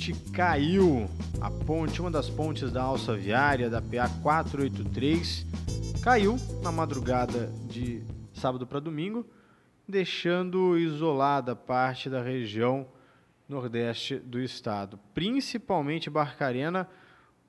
ponte caiu. A ponte, uma das pontes da alça viária da PA 483, caiu na madrugada de sábado para domingo, deixando isolada parte da região nordeste do estado, principalmente Barcarena,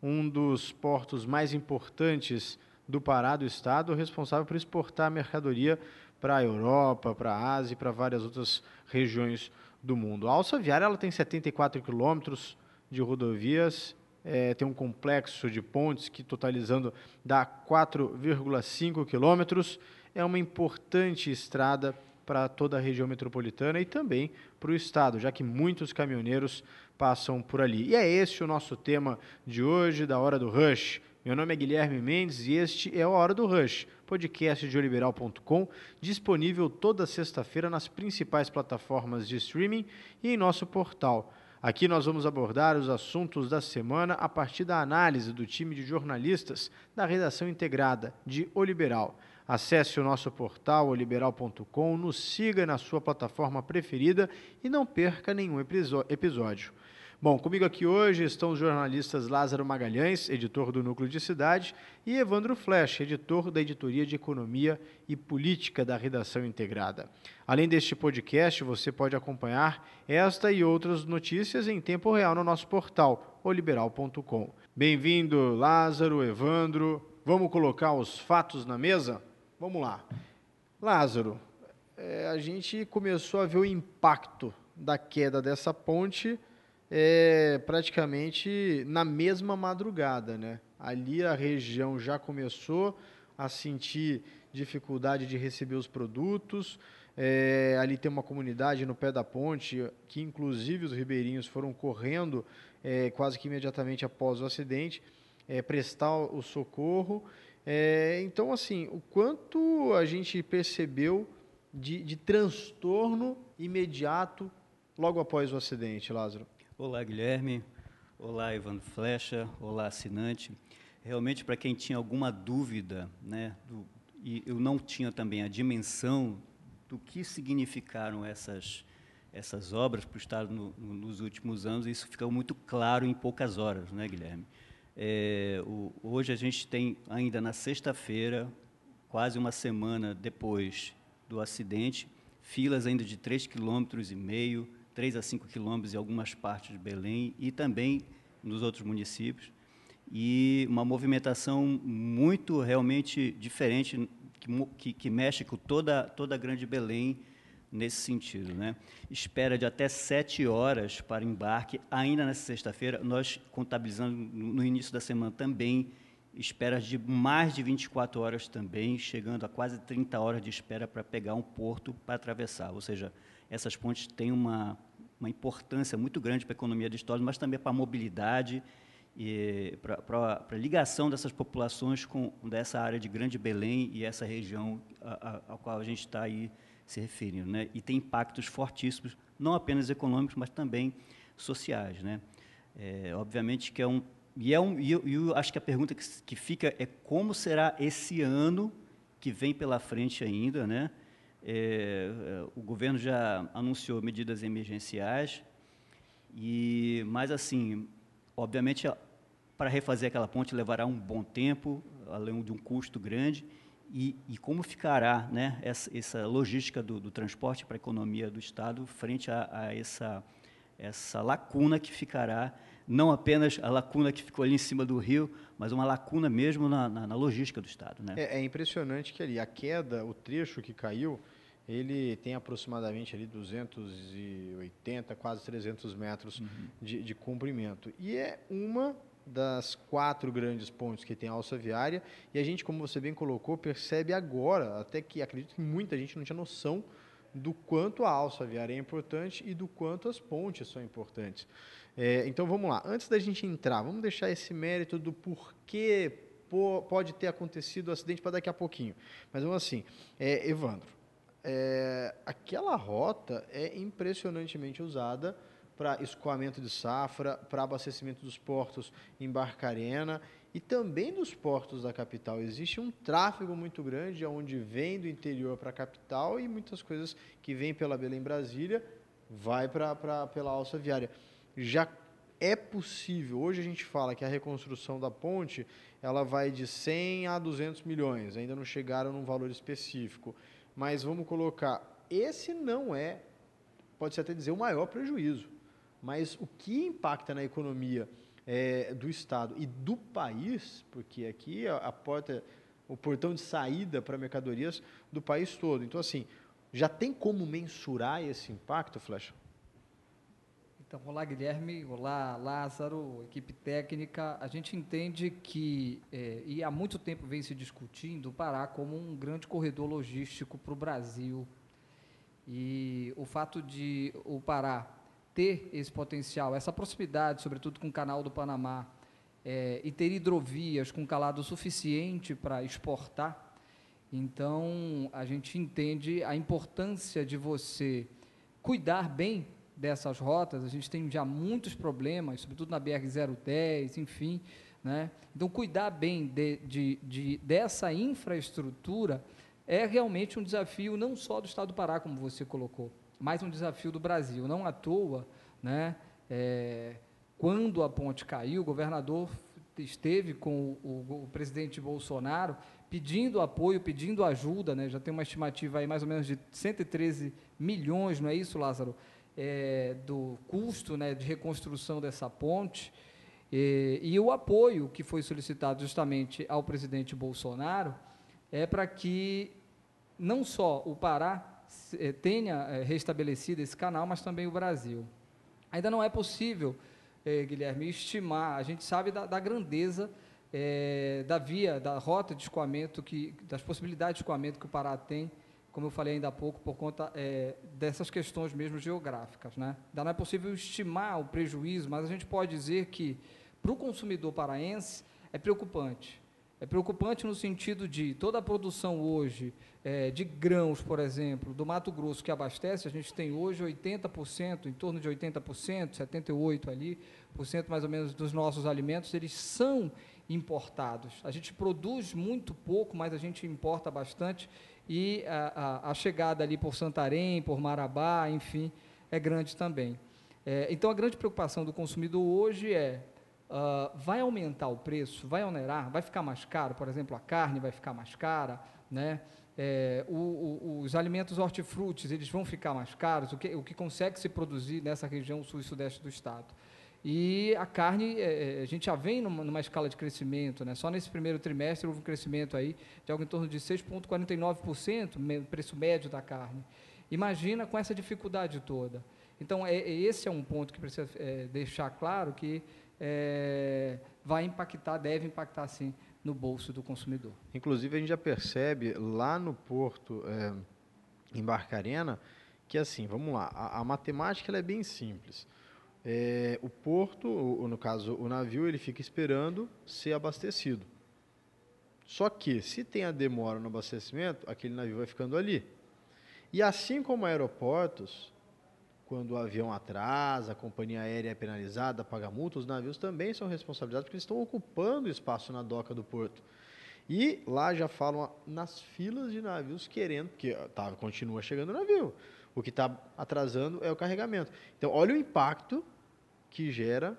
um dos portos mais importantes do Pará do estado, responsável por exportar mercadoria para a Europa, para a Ásia e para várias outras regiões do mundo. A alça viária ela tem 74 quilômetros de rodovias, é, tem um complexo de pontes que, totalizando, dá 4,5 quilômetros. É uma importante estrada para toda a região metropolitana e também para o estado, já que muitos caminhoneiros passam por ali. E é esse o nosso tema de hoje, da Hora do Rush. Meu nome é Guilherme Mendes e este é a Hora do Rush, podcast de oliberal.com, disponível toda sexta-feira nas principais plataformas de streaming e em nosso portal. Aqui nós vamos abordar os assuntos da semana a partir da análise do time de jornalistas da redação integrada de O Liberal. Acesse o nosso portal oliberal.com, nos siga na sua plataforma preferida e não perca nenhum episódio. Bom, comigo aqui hoje estão os jornalistas Lázaro Magalhães, editor do Núcleo de Cidade, e Evandro Flesch, editor da Editoria de Economia e Política da Redação Integrada. Além deste podcast, você pode acompanhar esta e outras notícias em tempo real no nosso portal, oliberal.com. Bem-vindo, Lázaro, Evandro. Vamos colocar os fatos na mesa? Vamos lá. Lázaro, é, a gente começou a ver o impacto da queda dessa ponte é, praticamente na mesma madrugada, né? Ali a região já começou a sentir dificuldade de receber os produtos. É, ali tem uma comunidade no pé da ponte que, inclusive, os ribeirinhos foram correndo é, quase que imediatamente após o acidente é, prestar o socorro. É, então, assim, o quanto a gente percebeu de, de transtorno imediato logo após o acidente, Lázaro? Olá, Guilherme. Olá, Ivan Flecha. Olá, assinante. Realmente, para quem tinha alguma dúvida, né, do, e eu não tinha também a dimensão do que significaram essas, essas obras para o Estado no, no, nos últimos anos, isso ficou muito claro em poucas horas, né, Guilherme? É, o, hoje a gente tem ainda na sexta-feira, quase uma semana depois do acidente, filas ainda de 3,5 km, 3 a 5 quilômetros em algumas partes de Belém e também nos outros municípios. E uma movimentação muito realmente diferente, que, que, mexe com toda, toda a Grande Belém nesse sentido. Né? Espera de até sete horas para embarque, ainda nessa sexta-feira. Nós contabilizando no início da semana também esperas de mais de 24 horas também, chegando a quase 30 horas de espera para pegar um porto para atravessar. Ou seja, essas pontes têm uma, uma importância muito grande para a economia de história, mas também para a mobilidade e para, a ligação dessas populações com dessa área de Grande Belém e essa região a, a, a qual a gente está aí se referindo. Né? E tem impactos fortíssimos, não apenas econômicos, mas também sociais. Né? É, obviamente que é um... E, é um, e eu, eu acho que a pergunta que, que fica é como será esse ano que vem pela frente ainda, né? É, é, o governo já anunciou medidas emergenciais, e, mas, assim, obviamente, para refazer aquela ponte levará um bom tempo, além de um custo grande, e, e como ficará né, essa, essa logística do, do transporte para a economia do Estado frente a, a essa, essa lacuna que ficará, não apenas a lacuna que ficou ali em cima do rio, mas uma lacuna mesmo na, na, na logística do Estado. Né? É, é, impressionante que ali a queda, o trecho que caiu, ele tem aproximadamente ali 280, quase 300 metros uhum. de, de comprimento. E é uma das quatro grandes pontes que tem a alça viária, e a gente, como você bem colocou, percebe agora, até que acredito que muita gente não tinha noção do quanto a alça viária é importante e do quanto as pontes são importantes. É, então vamos lá, antes da gente entrar, vamos deixar esse mérito do porquê pode ter acontecido o acidente para daqui a pouquinho. Mas vamos assim, é, Evandro, é, aquela rota é impressionantemente usada para escoamento de safra, para abastecimento dos portos em Barcarena e também dos portos da capital. Existe um tráfego muito grande onde vem do interior para a capital e muitas coisas que vêm pela Belém Brasília vai para pela alça viária. Já é possível. Hoje a gente fala que a reconstrução da ponte ela vai de 100 a 200 milhões, ainda não chegaram num valor específico. Mas vamos colocar, esse não é, pode-se até dizer, o maior prejuízo. Mas o que impacta na economia é, do Estado e do país, porque aqui a, a porta, o portão de saída para mercadorias do país todo. Então, assim, já tem como mensurar esse impacto, Flecha? Então, olá Guilherme, olá Lázaro, equipe técnica. A gente entende que, é, e há muito tempo vem se discutindo, o Pará como um grande corredor logístico para o Brasil. E o fato de o Pará ter esse potencial, essa proximidade, sobretudo com o canal do Panamá, é, e ter hidrovias com calado suficiente para exportar, então a gente entende a importância de você cuidar bem dessas rotas, a gente tem já muitos problemas, sobretudo na BR-010, enfim. Né? Então, cuidar bem de, de, de, dessa infraestrutura é realmente um desafio não só do Estado do Pará, como você colocou, mas um desafio do Brasil. Não à toa, né, é, quando a ponte caiu, o governador esteve com o, o, o, presidente Bolsonaro pedindo apoio, pedindo ajuda, né, já tem uma estimativa aí mais ou menos de 113 milhões, não é isso, Lázaro? É, do custo né, de reconstrução dessa ponte e, e, o apoio que foi solicitado justamente ao presidente Bolsonaro é para que não só o Pará é, tenha é, restabelecido esse canal, mas também o Brasil. Ainda não é possível, é, Guilherme, estimar, a gente sabe da, da grandeza da via, da rota de escoamento, que, das possibilidades de escoamento que o Pará tem como eu falei ainda há pouco, por conta é, dessas questões mesmo geográficas. Né? Ainda não é possível estimar o prejuízo, mas a gente pode dizer que, para o consumidor paraense, é preocupante. É preocupante no sentido de toda a produção hoje é, de grãos, por exemplo, do Mato Grosso que abastece, a gente tem hoje 80%, em torno de 80%, 78% ali, por cento mais ou menos dos nossos alimentos, eles são importados. A gente produz muito pouco, mas a gente importa bastante e a, a, a, chegada ali por Santarém, por Marabá, enfim, é grande também. É, então, a grande preocupação do consumidor hoje é, uh, vai aumentar o preço, vai onerar, vai ficar mais caro, por exemplo, a carne vai ficar mais cara, né? É, o, o, os alimentos hortifrutis, eles vão ficar mais caros, o que, o que consegue se produzir nessa região sul e sudeste do estado. E a carne, é, é, a gente já vem numa, numa, escala de crescimento, né? só nesse primeiro trimestre houve um crescimento aí de algo em torno de 6,49%, preço médio da carne. Imagina com essa dificuldade toda. Então, é, é, esse é um ponto que precisa é, deixar claro que é, vai impactar, deve impactar sim, no bolso do consumidor. Inclusive, a gente já percebe lá no porto, é, em Barcarena, que assim, vamos lá, a, a matemática é bem simples é, o porto, ou, no caso o navio, ele fica esperando ser abastecido. Só que, se tem a demora no abastecimento, aquele navio vai ficando ali. E assim como aeroportos, quando o avião atrasa, a companhia aérea é penalizada, paga multa, os navios também são responsabilizados porque eles estão ocupando espaço na doca do porto. E lá já falam nas filas de navios querendo, porque tá, continua chegando navio. O que está atrasando é o carregamento. Então, olha o impacto que gera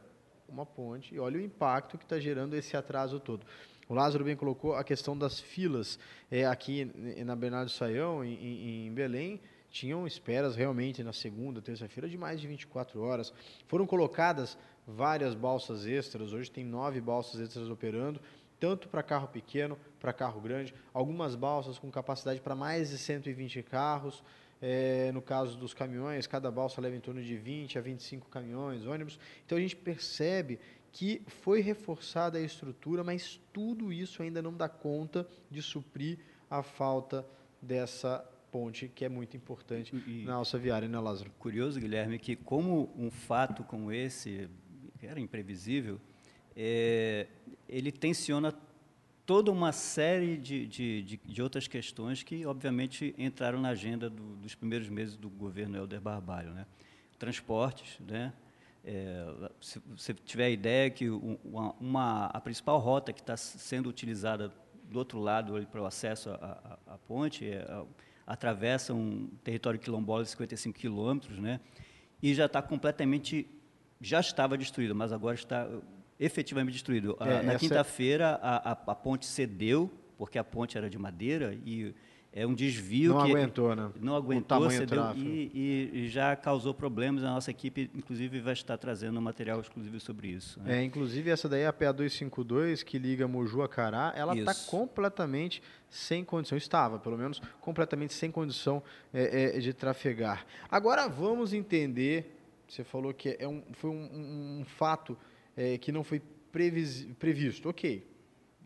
uma ponte e olha o impacto que está gerando esse atraso todo. O Lázaro bem colocou a questão das filas. É, aqui na Bernardo Saião, em, em Belém, tinham esperas realmente na segunda, terça-feira de mais de 24 horas. Foram colocadas várias balsas extras, hoje tem nove balsas extras operando, tanto para carro pequeno, para carro grande, algumas balsas com capacidade para mais de 120 carros. É, no caso dos caminhões, cada balsa leva em torno de 20 a 25 caminhões, ônibus. Então a gente percebe que foi reforçada a estrutura, mas tudo isso ainda não dá conta de suprir a falta dessa ponte, que é muito importante e, na alça viária, né, Lázaro? Curioso, Guilherme, que como um fato como esse, que era imprevisível, é, ele tensiona toda uma série de, de, de, de, outras questões que, obviamente, entraram na agenda do, dos primeiros meses do governo Helder Barbalho. Né? Transportes, né? É, se você tiver a ideia que uma, uma, a principal rota que está sendo utilizada do outro lado para o acesso à, à, à ponte é, a, atravessa um território quilombola de 55 quilômetros, né? e já está completamente já estava destruído, mas agora está efetivamente destruído. É, na quinta-feira, a, a, a ponte cedeu, porque a ponte era de madeira e é um desvio não que aguentou, né? não aguentou, cedeu, e, e, e, já causou problemas. A nossa equipe, inclusive, vai estar trazendo um material exclusivo sobre isso. Né? É, inclusive essa daí é a PA 252 que liga Moju a Cará, ela está completamente sem condição, estava pelo menos completamente sem condição é, é, de trafegar. Agora vamos entender. Você falou que é um, foi um, um, um fato é, que não foi previs, previsto. Ok,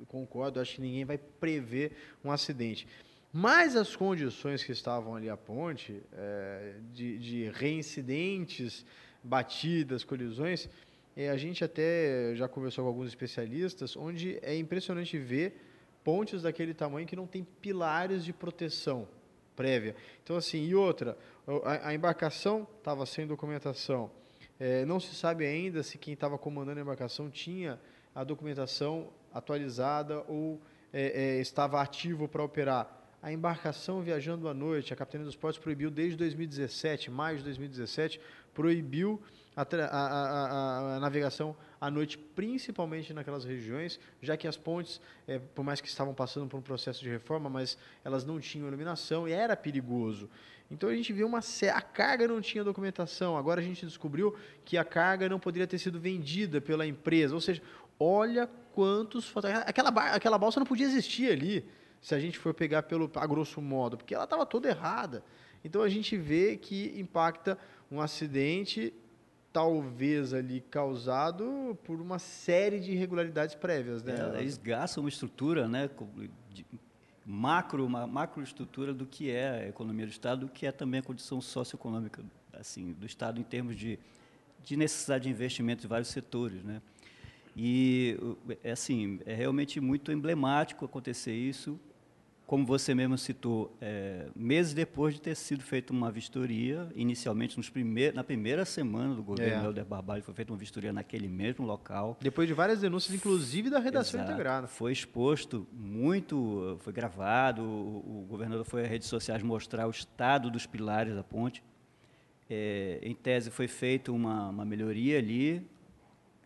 concordo. Acho que ninguém vai prever um acidente. Mas as condições que estavam ali à ponte, é, de, de, reincidentes, batidas, colisões, é, a gente até já conversou com alguns especialistas, onde é impressionante ver pontes daquele tamanho que não tem pilares de proteção prévia. Então, assim, e outra, a, a embarcação estava sem documentação. É, não se sabe ainda se quem estava comandando a embarcação tinha a documentação atualizada ou é, é, estava ativo para operar. A embarcação viajando à noite, a Capitania dos Portos proibiu desde 2017, maio de 2017, proibiu a, a, a, navegação à noite, principalmente naquelas regiões, já que as pontes, é, por mais que estavam passando por um processo de reforma, mas elas não tinham iluminação e era perigoso. Então a gente viu uma a carga não tinha documentação. Agora a gente descobriu que a carga não poderia ter sido vendida pela empresa. Ou seja, olha quantos aquela aquela balsa não podia existir ali se a gente for pegar pelo a grosso modo, porque ela estava toda errada. Então a gente vê que impacta um acidente talvez ali causado por uma série de irregularidades prévias, né? É, eles gastam uma estrutura, né, macro, uma macroestrutura do que é a economia do Estado, do que é também a condição socioeconômica assim do Estado em termos de, de necessidade de investimento em vários setores, né? E é assim, é realmente muito emblemático acontecer isso como você mesmo citou, é, meses depois de ter sido feita uma vistoria, inicialmente primeir, na primeira semana do governo é. Helder Barbalho, foi feita uma vistoria naquele mesmo local. Depois de várias denúncias, inclusive da redação Exato. integrada. Foi exposto muito, foi gravado, o, o, governador foi às redes sociais mostrar o estado dos pilares da ponte. É, em tese, foi feita uma, uma melhoria ali,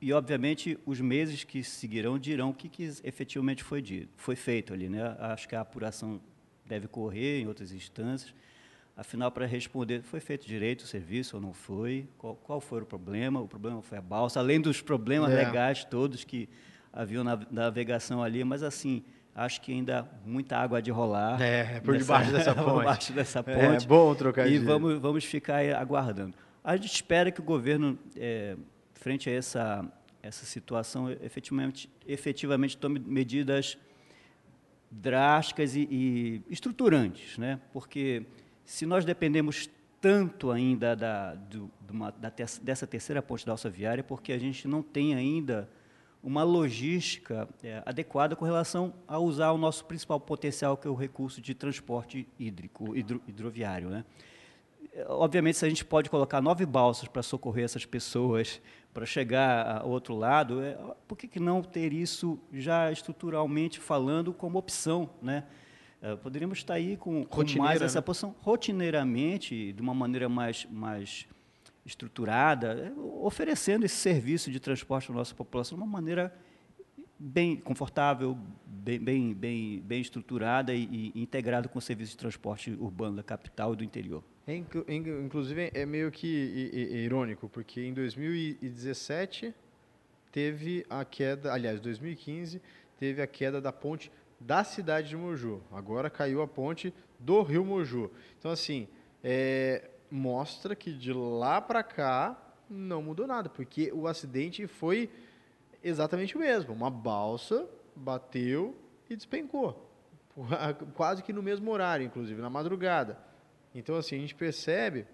e, obviamente, os meses que seguirão dirão o que, que efetivamente foi, dito, foi feito ali. Né? Acho que a apuração deve correr em outras instâncias. Afinal, para responder, foi feito direito o serviço ou não foi? Qual, qual foi o problema? O problema foi a balsa, além dos problemas é. legais todos que haviam na navegação ali, mas assim, acho que ainda muita água de rolar. É, por nessa, debaixo dessa ponte. por debaixo dessa ponte. É bom trocar E vamos, vamos ficar aguardando. A gente espera que o governo é, frente a essa, essa situação, efetivamente, efetivamente tome medidas drásticas e, e estruturantes, né? porque se nós dependemos tanto ainda da, do, uma, da ter, dessa terceira ponte da alça viária, porque a gente não tem ainda uma logística é, adequada com relação a usar o nosso principal potencial, que é o recurso de transporte hídrico, hidro, hidroviário. Né? Obviamente, se a gente pode colocar nove balsas para socorrer essas pessoas para chegar ao outro lado, é, por que, que não ter isso já estruturalmente falando como opção? Né? É, poderíamos estar aí com, com mais essa né? posição rotineiramente, de uma maneira mais, mais estruturada, é, oferecendo esse serviço de transporte à nossa população de uma maneira bem confortável, bem, bem, bem, bem estruturada e, e integrada com o serviço de transporte urbano da capital e do interior. É, inclusive, é meio que irônico, porque em 2017 teve a queda, aliás, 2015 teve a queda da ponte da cidade de Moju. Agora caiu a ponte do Rio Moju. Então, assim, é, mostra que de lá para cá não mudou nada, porque o acidente foi exatamente o mesmo. Uma balsa bateu e despencou. Quase que no mesmo horário, inclusive, na madrugada. Então, assim, a gente percebe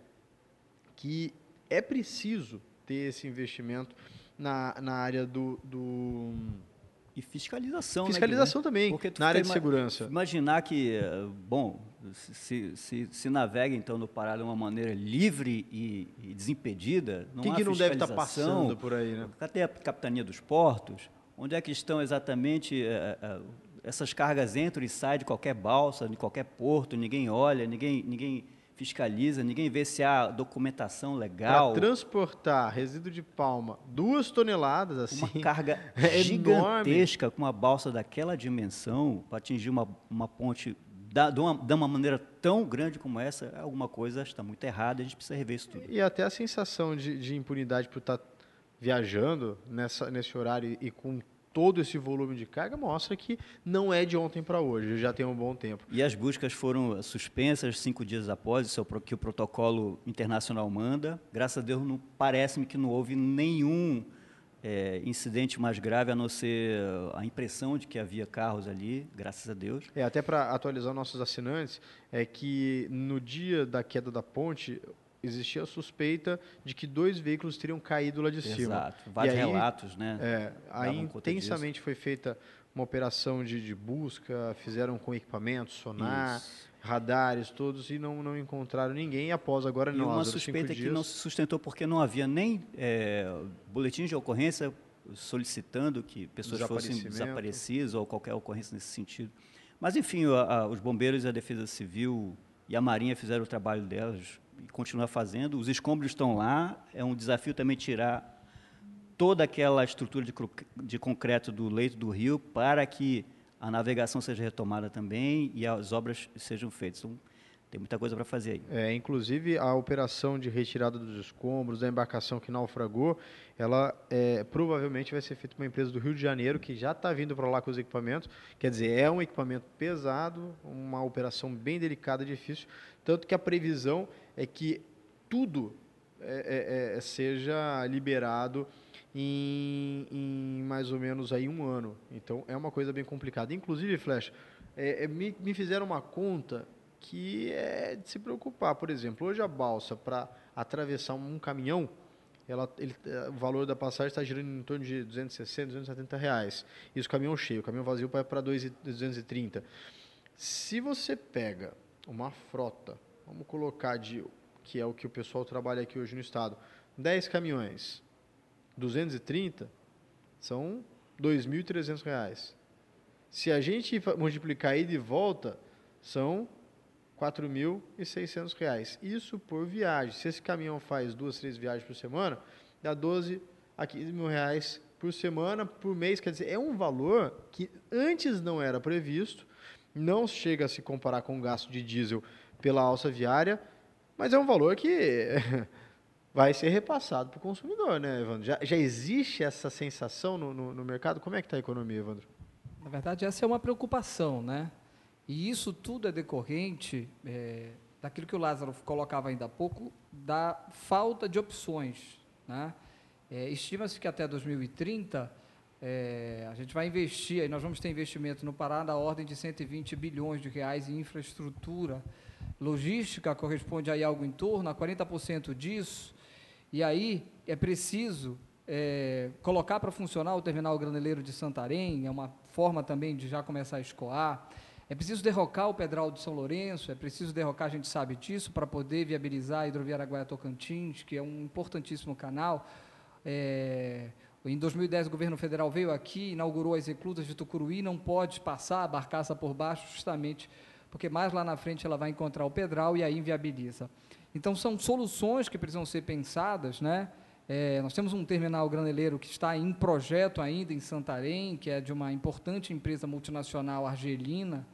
que é preciso ter esse investimento na, na área do, do e fiscalização. Né, fiscalização né, também, Porque na área de segurança. Imaginar que, bom, se, se, se navega então no Pará de uma maneira livre e, e desimpedida, não Quem que não deve estar tá passando por aí, né? Cadê a capitania dos portos? Onde é que estão exatamente é, é, essas cargas entram e saem de qualquer balsa, de qualquer porto, ninguém olha, ninguém, ninguém fiscaliza, ninguém vê se há documentação legal. Para transportar resíduo de palma duas toneladas, assim. Uma carga é gigantesca com uma balsa daquela dimensão para atingir uma, uma ponte da, de, uma, de uma maneira tão grande como essa, alguma coisa está muito errada, a gente precisa rever isso tudo. E até a sensação de, de impunidade por estar viajando nessa, nesse horário e com todo esse volume de carga mostra que não é de ontem para hoje, já tem um bom tempo. E as buscas foram suspensas cinco dias após, isso é o que o protocolo internacional manda. Graças a Deus, parece-me que não houve nenhum é, incidente mais grave, a não ser a impressão de que havia carros ali, graças a Deus. É, até para atualizar nossos assinantes, é que no dia da queda da ponte, existia a suspeita de que dois veículos teriam caído lá de Exato. cima. Exato, vários aí, relatos, né? É, aí intensamente foi feita uma operação de, de, busca, fizeram com equipamentos, sonar, Isso. radares, todos, e não, não encontraram ninguém. E após agora, e uma suspeita que não se sustentou porque não havia nem é, boletins de ocorrência solicitando que pessoas fossem desaparecidas ou qualquer ocorrência nesse sentido. Mas, enfim, a, a, os bombeiros e a Defesa Civil e a Marinha fizeram o trabalho delas e continuar fazendo. Os escombros estão lá, é um desafio também tirar toda aquela estrutura de, de concreto do leito do rio para que a navegação seja retomada também e as obras sejam feitas. Então, tem muita coisa para fazer aí. É, inclusive, a operação de retirada dos escombros, da embarcação que naufragou, ela é, provavelmente vai ser feita por uma empresa do Rio de Janeiro, que já está vindo para lá com os equipamentos. Quer dizer, é um equipamento pesado, uma operação bem delicada, difícil, tanto que a previsão é que tudo é, é, é, seja liberado em, em, mais ou menos aí um ano. Então é uma coisa bem complicada. Inclusive, Flash, é, é, me, me, fizeram uma conta que é de se preocupar. Por exemplo, hoje a balsa para atravessar um caminhão, ela, ele, o valor da passagem está girando em torno de 260, 270 reais. Isso caminhão cheio, caminhão vazio para 230. Se você pega uma frota vamos colocar de que é o que o pessoal trabalha aqui hoje no estado, 10 caminhões, 230 são R$ 2.300. Se a gente multiplicar ida e volta, são R$ 4.600. Isso por viagem. Se esse caminhão faz duas, três viagens por semana, dá 12 a 15 mil reais por semana, por mês. Quer dizer, é um valor que antes não era previsto, não chega a se comparar com o gasto de diesel pela alça viária, mas é um valor que vai ser repassado para o consumidor, né, Evandro? Já, já existe essa sensação no, no, no mercado? Como é que está a economia, Evandro? Na verdade, essa é uma preocupação, né? E isso tudo é decorrente é, daquilo que o Lázaro colocava ainda há pouco, da falta de opções. Né? É, Estima-se que até 2030 é, a gente vai investir, e nós vamos ter investimento no Pará da ordem de 120 bilhões de reais em infraestrutura logística corresponde aí a algo em torno a 40% disso, e aí é preciso é, colocar para funcionar o terminal graneleiro de Santarém, é uma forma também de já começar a escoar. É preciso derrocar o Pedral de São Lourenço, é preciso derrocar, a gente sabe disso, para poder viabilizar a hidrovia Araguaia-Tocantins, que é um importantíssimo canal. É, em 2010, o governo federal veio aqui, inaugurou as reclusas de Tucuruí, não pode passar a barcaça por baixo, justamente porque mais lá na frente ela vai encontrar o pedral e aí inviabiliza. Então, são soluções que precisam ser pensadas, né? É, nós temos um terminal graneleiro que está em projeto ainda em Santarém, que é de uma importante empresa multinacional argelina,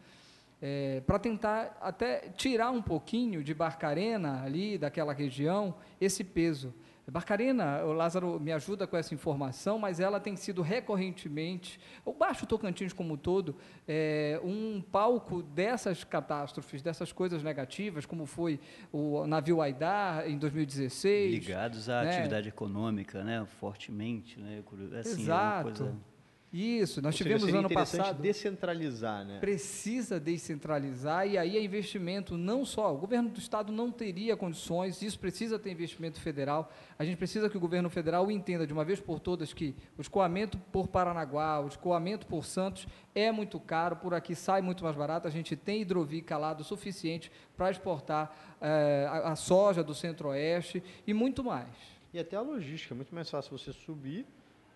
é, para tentar até tirar um pouquinho de Barcarena ali, daquela região, esse peso. Barcarena, o Lázaro me ajuda com essa informação, mas ela tem sido recorrentemente, o Baixo Tocantins como um todo, é, um palco dessas catástrofes, dessas coisas negativas, como foi o navio Aidar em 2016. Ligados à né? atividade econômica, né, fortemente. Né, assim, Exato. É coisa... Isso, nós Ou tivemos seja, ano passado. descentralizar, né? Precisa descentralizar e aí é investimento não só. O governo do estado não teria condições, isso precisa ter investimento federal. A gente precisa que o governo federal entenda de uma vez por todas que o escoamento por Paranaguá, o escoamento por Santos é muito caro, por aqui sai muito mais barato. A gente tem hidrovia calado suficiente para exportar é, a, a soja do centro-oeste e muito mais. E até a logística, é muito mais fácil você subir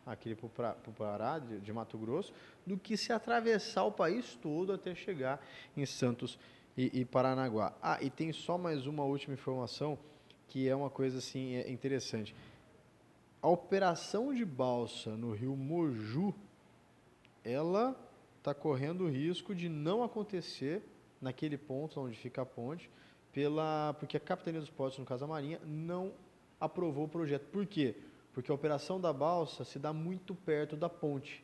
aqui para o Pará, de, de, Mato Grosso, do que se atravessar o país todo até chegar em Santos e, e Paranaguá. Ah, e tem só mais uma última informação que é uma coisa assim é interessante. A operação de balsa no rio Moju, ela está correndo o risco de não acontecer naquele ponto onde fica a ponte, pela, porque a Capitania dos Portos, no caso a Marinha, não aprovou o projeto. Por quê? Porque a operação da balsa se dá muito perto da ponte.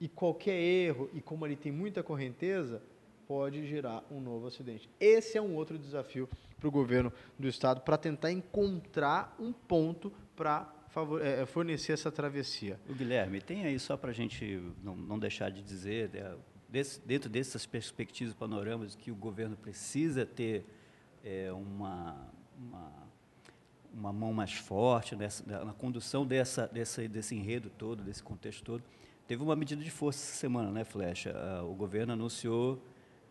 E qualquer erro, e como ali tem muita correnteza, pode gerar um novo acidente. Esse é um outro desafio para o governo do estado para tentar encontrar um ponto para é, fornecer essa travessia. O Guilherme, tem aí só para a gente não, não, deixar de dizer, é, desse, dentro dessas perspectivas panoramas que o governo precisa ter é, uma, uma, uma, mão mais forte nessa, na condução dessa, dessa, desse enredo todo, desse contexto todo. Teve uma medida de força essa semana, né, Flecha? O governo anunciou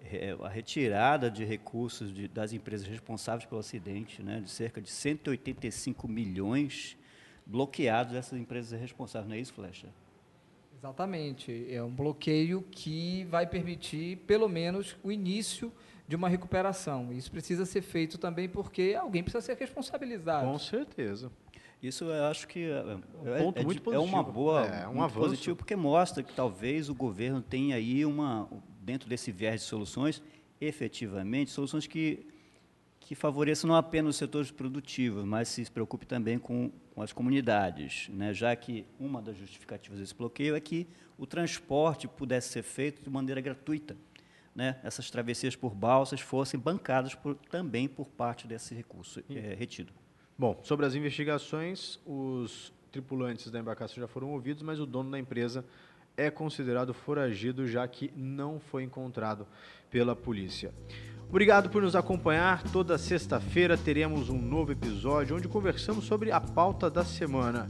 é, a retirada de recursos de, das empresas responsáveis pelo acidente, né, de cerca de 185 milhões bloqueados dessas empresas responsáveis, não é isso, Flecha? Exatamente. É um bloqueio que vai permitir, pelo menos, o início de uma recuperação. Isso precisa ser feito também porque alguém precisa ser responsabilizado. Com certeza. Isso eu acho que é, um ponto é, muito é, é uma boa, é, um muito positivo, porque mostra que talvez o governo tenha aí uma, dentro desse viés de soluções, efetivamente, soluções que, que favoreçam não apenas os setores produtivos, mas se preocupe também com, com as comunidades, né? já que uma das justificativas desse bloqueio é que o transporte pudesse ser feito de maneira gratuita. Né? Essas travessias por balsas fossem bancadas por, também por parte desse recurso é, retido. Bom, sobre as investigações, os tripulantes da embarcação já foram ouvidos, mas o dono da empresa é considerado foragido, já que não foi encontrado pela polícia. Obrigado por nos acompanhar. Toda sexta-feira teremos um novo episódio onde conversamos sobre a pauta da semana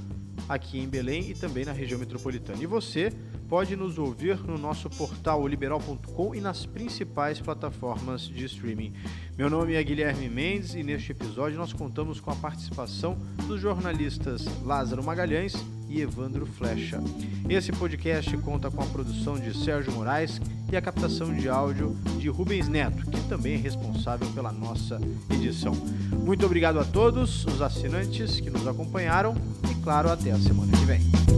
aqui em Belém e também na região metropolitana. E você pode nos ouvir no nosso portal liberal.com e nas principais plataformas de streaming. Meu nome é Guilherme Mendes e neste episódio nós contamos com a participação dos jornalistas Lázaro Magalhães e Evandro Flecha. Esse podcast conta com a produção de Sérgio Moraes e a captação de áudio de Rubens Neto, que também é responsável pela nossa edição. Muito obrigado a todos os assinantes que nos acompanharam e, claro, até a semana que vem.